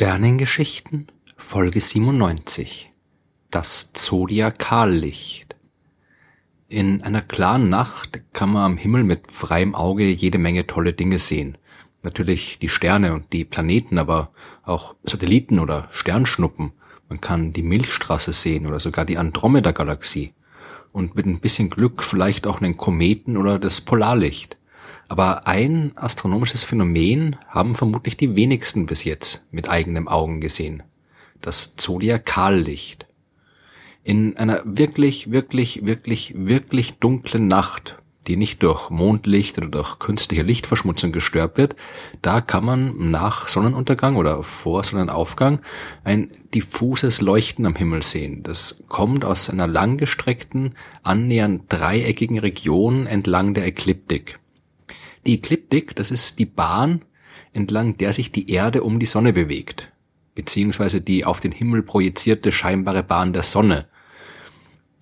Sternengeschichten Folge 97 Das Zodiakallicht In einer klaren Nacht kann man am Himmel mit freiem Auge jede Menge tolle Dinge sehen. Natürlich die Sterne und die Planeten, aber auch Satelliten oder Sternschnuppen. Man kann die Milchstraße sehen oder sogar die Andromeda-Galaxie. Und mit ein bisschen Glück vielleicht auch einen Kometen oder das Polarlicht. Aber ein astronomisches Phänomen haben vermutlich die wenigsten bis jetzt mit eigenen Augen gesehen. Das Zodiakallicht. In einer wirklich, wirklich, wirklich, wirklich dunklen Nacht, die nicht durch Mondlicht oder durch künstliche Lichtverschmutzung gestört wird, da kann man nach Sonnenuntergang oder vor Sonnenaufgang ein diffuses Leuchten am Himmel sehen. Das kommt aus einer langgestreckten, annähernd dreieckigen Region entlang der Ekliptik. Die Ekliptik, das ist die Bahn, entlang der sich die Erde um die Sonne bewegt, beziehungsweise die auf den Himmel projizierte scheinbare Bahn der Sonne.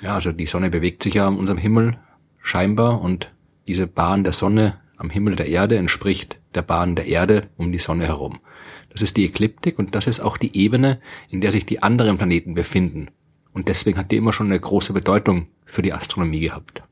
Ja, also die Sonne bewegt sich ja an unserem Himmel scheinbar und diese Bahn der Sonne am Himmel der Erde entspricht der Bahn der Erde um die Sonne herum. Das ist die Ekliptik und das ist auch die Ebene, in der sich die anderen Planeten befinden. Und deswegen hat die immer schon eine große Bedeutung für die Astronomie gehabt.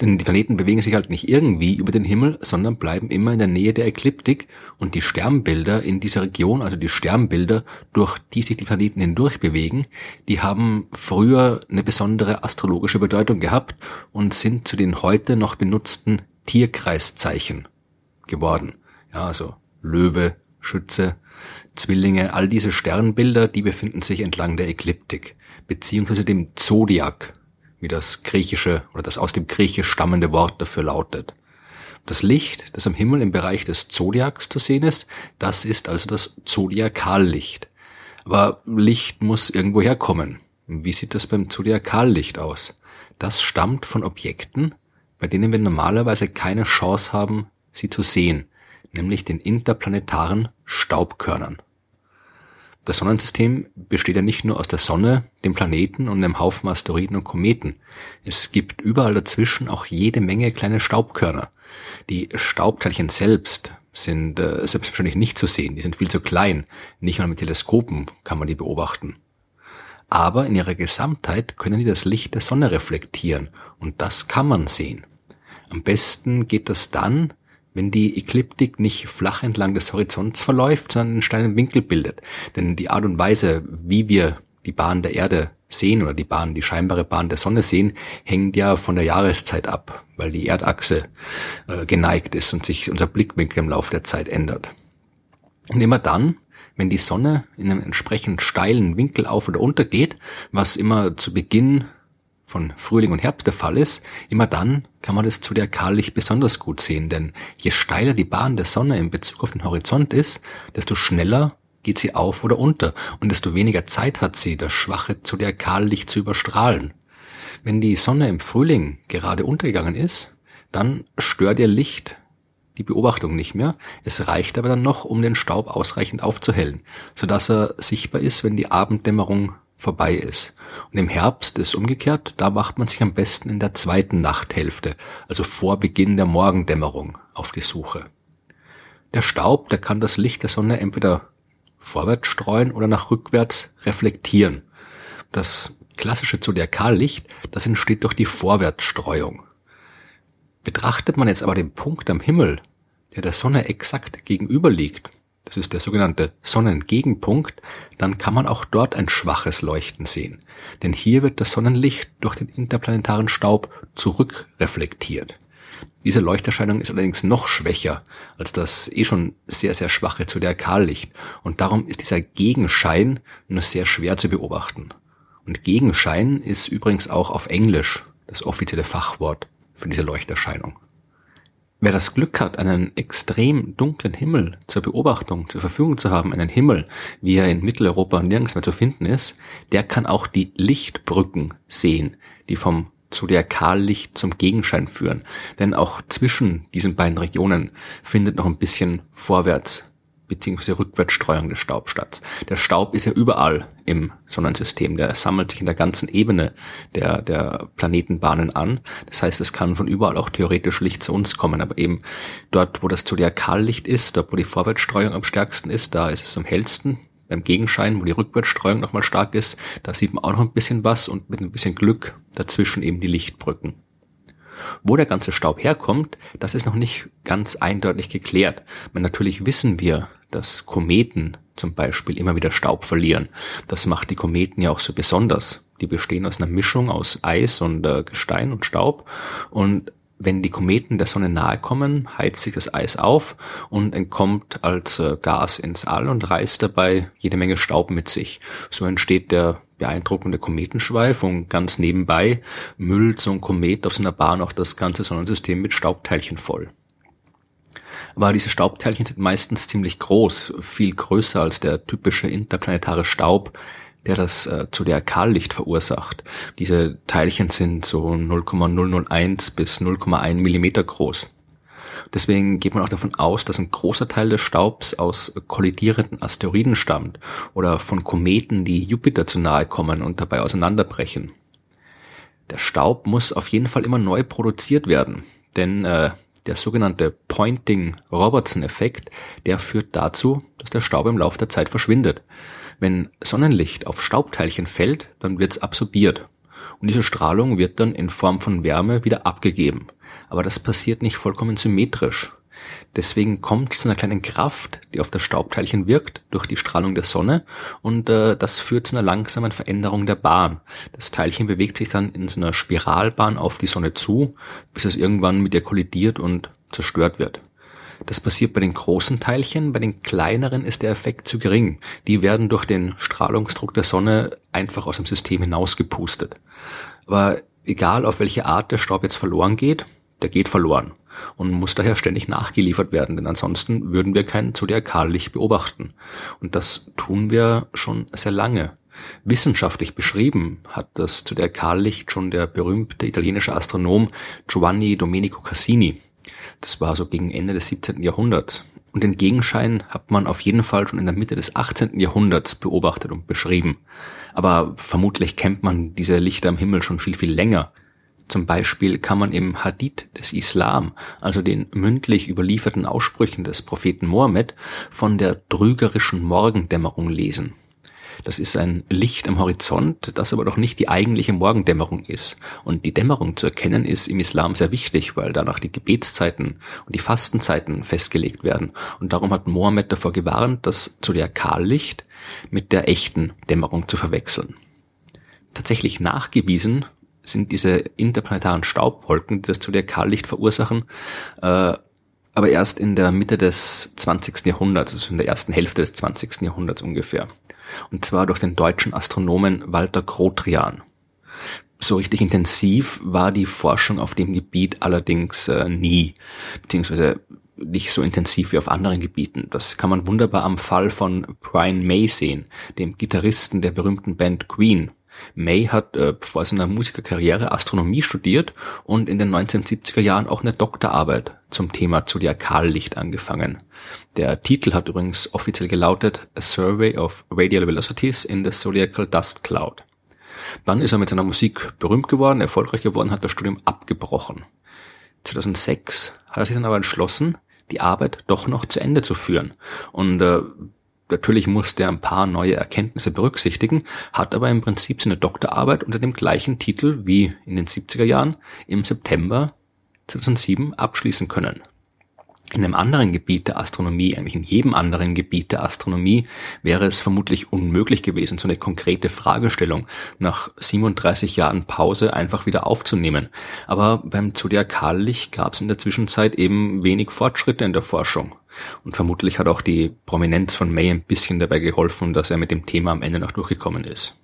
Denn die Planeten bewegen sich halt nicht irgendwie über den Himmel, sondern bleiben immer in der Nähe der Ekliptik und die Sternbilder in dieser Region, also die Sternbilder, durch die sich die Planeten hindurch bewegen, die haben früher eine besondere astrologische Bedeutung gehabt und sind zu den heute noch benutzten Tierkreiszeichen geworden. Ja, also Löwe, Schütze, Zwillinge, all diese Sternbilder, die befinden sich entlang der Ekliptik, beziehungsweise dem Zodiac, wie das griechische oder das aus dem Griechisch stammende Wort dafür lautet. Das Licht, das am Himmel im Bereich des Zodiacs zu sehen ist, das ist also das Zodiakallicht. Aber Licht muss irgendwo herkommen. Wie sieht das beim Zodiakallicht aus? Das stammt von Objekten, bei denen wir normalerweise keine Chance haben, sie zu sehen, nämlich den interplanetaren Staubkörnern. Das Sonnensystem besteht ja nicht nur aus der Sonne, dem Planeten und einem Haufen Asteroiden und Kometen. Es gibt überall dazwischen auch jede Menge kleine Staubkörner. Die Staubteilchen selbst sind äh, selbstverständlich nicht zu sehen, die sind viel zu klein. Nicht mal mit Teleskopen kann man die beobachten. Aber in ihrer Gesamtheit können die das Licht der Sonne reflektieren und das kann man sehen. Am besten geht das dann, wenn die Ekliptik nicht flach entlang des Horizonts verläuft, sondern einen steilen Winkel bildet. Denn die Art und Weise, wie wir die Bahn der Erde sehen oder die Bahn, die scheinbare Bahn der Sonne sehen, hängt ja von der Jahreszeit ab, weil die Erdachse äh, geneigt ist und sich unser Blickwinkel im Laufe der Zeit ändert. Und immer dann, wenn die Sonne in einem entsprechend steilen Winkel auf oder unter geht, was immer zu Beginn von Frühling und Herbst der Fall ist, immer dann kann man das zodiakalisch besonders gut sehen, denn je steiler die Bahn der Sonne in Bezug auf den Horizont ist, desto schneller geht sie auf oder unter und desto weniger Zeit hat sie, das schwache Zodiakallicht zu überstrahlen. Wenn die Sonne im Frühling gerade untergegangen ist, dann stört ihr Licht die Beobachtung nicht mehr. Es reicht aber dann noch, um den Staub ausreichend aufzuhellen, sodass er sichtbar ist, wenn die Abenddämmerung vorbei ist. Und im Herbst ist umgekehrt, da macht man sich am besten in der zweiten Nachthälfte, also vor Beginn der Morgendämmerung, auf die Suche. Der Staub, der kann das Licht der Sonne entweder vorwärts streuen oder nach rückwärts reflektieren. Das klassische Zodiakallicht, das entsteht durch die Vorwärtsstreuung. Betrachtet man jetzt aber den Punkt am Himmel, der der Sonne exakt gegenüber liegt, das ist der sogenannte Sonnengegenpunkt, dann kann man auch dort ein schwaches Leuchten sehen. Denn hier wird das Sonnenlicht durch den interplanetaren Staub zurückreflektiert. Diese Leuchterscheinung ist allerdings noch schwächer als das eh schon sehr, sehr schwache Zodiakallicht und darum ist dieser Gegenschein nur sehr schwer zu beobachten. Und Gegenschein ist übrigens auch auf Englisch das offizielle Fachwort für diese Leuchterscheinung. Wer das Glück hat, einen extrem dunklen Himmel zur Beobachtung zur Verfügung zu haben, einen Himmel, wie er in Mitteleuropa nirgends mehr zu finden ist, der kann auch die Lichtbrücken sehen, die vom Zodiakallicht zum Gegenschein führen. Denn auch zwischen diesen beiden Regionen findet noch ein bisschen vorwärts bzw. Rückwärtsstreuung des Staubs. Der Staub ist ja überall im Sonnensystem. Der sammelt sich in der ganzen Ebene der, der Planetenbahnen an. Das heißt, es kann von überall auch theoretisch Licht zu uns kommen. Aber eben dort, wo das Zodiakallicht ist, dort, wo die Vorwärtsstreuung am stärksten ist, da ist es am hellsten. Beim Gegenschein, wo die Rückwärtsstreuung nochmal stark ist, da sieht man auch noch ein bisschen was und mit ein bisschen Glück dazwischen eben die Lichtbrücken. Wo der ganze Staub herkommt, das ist noch nicht ganz eindeutig geklärt. Natürlich wissen wir, dass Kometen zum Beispiel immer wieder Staub verlieren. Das macht die Kometen ja auch so besonders. Die bestehen aus einer Mischung aus Eis und äh, Gestein und Staub und wenn die Kometen der Sonne nahe kommen, heizt sich das Eis auf und entkommt als äh, Gas ins All und reißt dabei jede Menge Staub mit sich. So entsteht der beeindruckende Kometenschweif und ganz nebenbei müllt so ein Komet auf seiner Bahn auch das ganze Sonnensystem mit Staubteilchen voll. Aber diese Staubteilchen sind meistens ziemlich groß, viel größer als der typische interplanetare Staub, der das äh, Zodiakallicht verursacht. Diese Teilchen sind so 0,001 bis 0,1 Millimeter groß. Deswegen geht man auch davon aus, dass ein großer Teil des Staubs aus kollidierenden Asteroiden stammt oder von Kometen, die Jupiter zu nahe kommen und dabei auseinanderbrechen. Der Staub muss auf jeden Fall immer neu produziert werden, denn äh, der sogenannte Pointing-Robertson-Effekt, der führt dazu, dass der Staub im Laufe der Zeit verschwindet. Wenn Sonnenlicht auf Staubteilchen fällt, dann wird es absorbiert. Und diese Strahlung wird dann in Form von Wärme wieder abgegeben. Aber das passiert nicht vollkommen symmetrisch. Deswegen kommt es zu einer kleinen Kraft, die auf das Staubteilchen wirkt, durch die Strahlung der Sonne und äh, das führt zu einer langsamen Veränderung der Bahn. Das Teilchen bewegt sich dann in so einer Spiralbahn auf die Sonne zu, bis es irgendwann mit ihr kollidiert und zerstört wird. Das passiert bei den großen Teilchen, bei den kleineren ist der Effekt zu gering. Die werden durch den Strahlungsdruck der Sonne einfach aus dem System hinausgepustet. Aber egal auf welche Art der Staub jetzt verloren geht, der geht verloren und muss daher ständig nachgeliefert werden, denn ansonsten würden wir kein Zodiakallicht beobachten. Und das tun wir schon sehr lange. Wissenschaftlich beschrieben hat das Zodiakallicht schon der berühmte italienische Astronom Giovanni Domenico Cassini. Das war so gegen Ende des 17. Jahrhunderts. Und den Gegenschein hat man auf jeden Fall schon in der Mitte des 18. Jahrhunderts beobachtet und beschrieben. Aber vermutlich kennt man diese Lichter am Himmel schon viel, viel länger. Zum Beispiel kann man im Hadith des Islam, also den mündlich überlieferten Aussprüchen des Propheten Mohammed, von der trügerischen Morgendämmerung lesen. Das ist ein Licht am Horizont, das aber doch nicht die eigentliche Morgendämmerung ist. Und die Dämmerung zu erkennen ist im Islam sehr wichtig, weil danach die Gebetszeiten und die Fastenzeiten festgelegt werden. Und darum hat Mohammed davor gewarnt, das Zodiakallicht mit der echten Dämmerung zu verwechseln. Tatsächlich nachgewiesen sind diese interplanetaren Staubwolken, die das Zodiakallicht verursachen, äh, aber erst in der Mitte des 20. Jahrhunderts, also in der ersten Hälfte des 20. Jahrhunderts ungefähr. Und zwar durch den deutschen Astronomen Walter Grotrian. So richtig intensiv war die Forschung auf dem Gebiet allerdings äh, nie, beziehungsweise nicht so intensiv wie auf anderen Gebieten. Das kann man wunderbar am Fall von Brian May sehen, dem Gitarristen der berühmten Band Queen. May hat äh, vor seiner Musikerkarriere Astronomie studiert und in den 1970er Jahren auch eine Doktorarbeit zum Thema Zodiakallicht angefangen. Der Titel hat übrigens offiziell gelautet A Survey of Radial Velocities in the Zodiacal Dust Cloud. Dann ist er mit seiner Musik berühmt geworden, erfolgreich geworden, hat das Studium abgebrochen. 2006 hat er sich dann aber entschlossen, die Arbeit doch noch zu Ende zu führen und äh, Natürlich musste er ein paar neue Erkenntnisse berücksichtigen, hat aber im Prinzip seine Doktorarbeit unter dem gleichen Titel wie in den 70er Jahren im September 2007 abschließen können. In einem anderen Gebiet der Astronomie, eigentlich in jedem anderen Gebiet der Astronomie, wäre es vermutlich unmöglich gewesen, so eine konkrete Fragestellung nach 37 Jahren Pause einfach wieder aufzunehmen. Aber beim Zodiakallicht gab es in der Zwischenzeit eben wenig Fortschritte in der Forschung. Und vermutlich hat auch die Prominenz von May ein bisschen dabei geholfen, dass er mit dem Thema am Ende noch durchgekommen ist.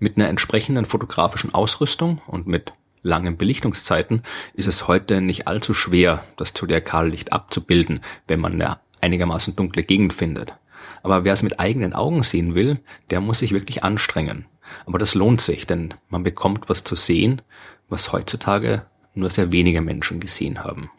Mit einer entsprechenden fotografischen Ausrüstung und mit langen Belichtungszeiten ist es heute nicht allzu schwer, das Zodiakallicht abzubilden, wenn man eine einigermaßen dunkle Gegend findet. Aber wer es mit eigenen Augen sehen will, der muss sich wirklich anstrengen. Aber das lohnt sich, denn man bekommt was zu sehen, was heutzutage nur sehr wenige Menschen gesehen haben.